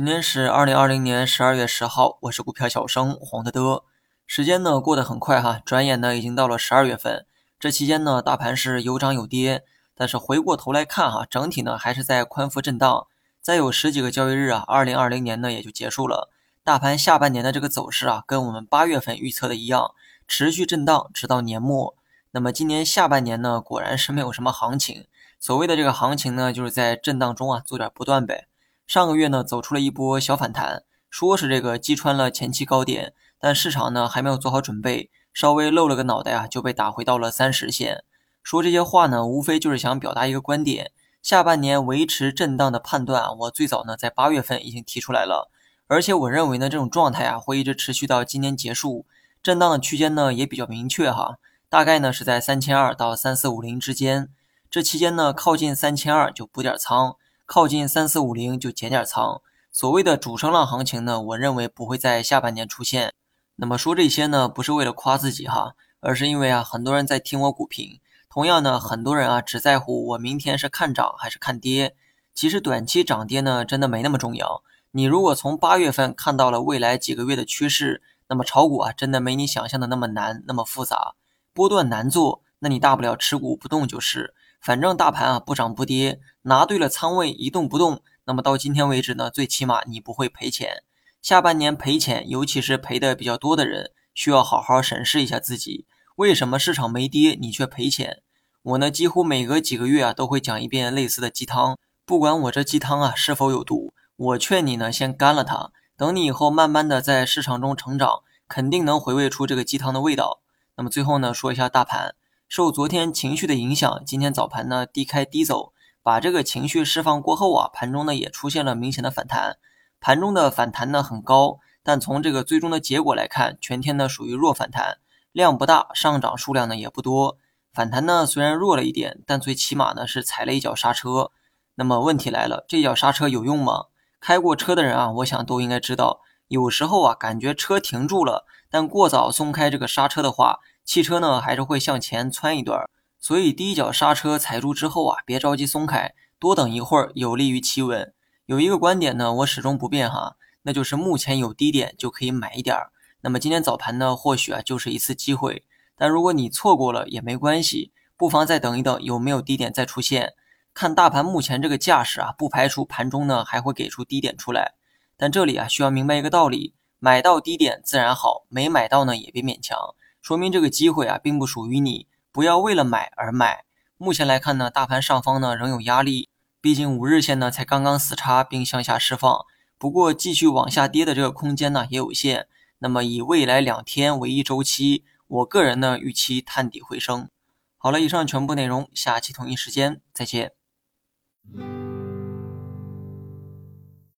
今天是二零二零年十二月十号，我是股票小生黄德德。时间呢过得很快哈，转眼呢已经到了十二月份。这期间呢，大盘是有涨有跌，但是回过头来看哈，整体呢还是在宽幅震荡。再有十几个交易日啊，二零二零年呢也就结束了。大盘下半年的这个走势啊，跟我们八月份预测的一样，持续震荡直到年末。那么今年下半年呢，果然是没有什么行情。所谓的这个行情呢，就是在震荡中啊做点波段呗。上个月呢，走出了一波小反弹，说是这个击穿了前期高点，但市场呢还没有做好准备，稍微露了个脑袋啊，就被打回到了三十线。说这些话呢，无非就是想表达一个观点：下半年维持震荡的判断，我最早呢在八月份已经提出来了，而且我认为呢这种状态啊会一直持续到今年结束。震荡的区间呢也比较明确哈，大概呢是在三千二到三四五零之间，这期间呢靠近三千二就补点仓。靠近三四五零就减点仓。所谓的主升浪行情呢，我认为不会在下半年出现。那么说这些呢，不是为了夸自己哈，而是因为啊，很多人在听我股评。同样呢，很多人啊只在乎我明天是看涨还是看跌。其实短期涨跌呢，真的没那么重要。你如果从八月份看到了未来几个月的趋势，那么炒股啊，真的没你想象的那么难，那么复杂。波段难做，那你大不了持股不动就是。反正大盘啊不涨不跌，拿对了仓位一动不动，那么到今天为止呢，最起码你不会赔钱。下半年赔钱，尤其是赔的比较多的人，需要好好审视一下自己，为什么市场没跌你却赔钱？我呢几乎每隔几个月啊都会讲一遍类似的鸡汤，不管我这鸡汤啊是否有毒，我劝你呢先干了它，等你以后慢慢的在市场中成长，肯定能回味出这个鸡汤的味道。那么最后呢说一下大盘。受昨天情绪的影响，今天早盘呢低开低走，把这个情绪释放过后啊，盘中呢也出现了明显的反弹。盘中的反弹呢很高，但从这个最终的结果来看，全天呢属于弱反弹，量不大，上涨数量呢也不多。反弹呢虽然弱了一点，但最起码呢是踩了一脚刹车。那么问题来了，这脚刹车有用吗？开过车的人啊，我想都应该知道，有时候啊感觉车停住了，但过早松开这个刹车的话。汽车呢还是会向前窜一段，所以第一脚刹车踩住之后啊，别着急松开，多等一会儿，有利于企稳。有一个观点呢，我始终不变哈，那就是目前有低点就可以买一点儿。那么今天早盘呢，或许啊就是一次机会，但如果你错过了也没关系，不妨再等一等，有没有低点再出现？看大盘目前这个架势啊，不排除盘中呢还会给出低点出来。但这里啊需要明白一个道理，买到低点自然好，没买到呢也别勉强。说明这个机会啊，并不属于你，不要为了买而买。目前来看呢，大盘上方呢仍有压力，毕竟五日线呢才刚刚死叉并向下释放，不过继续往下跌的这个空间呢也有限。那么以未来两天为一周期，我个人呢预期探底回升。好了，以上全部内容，下期同一时间再见。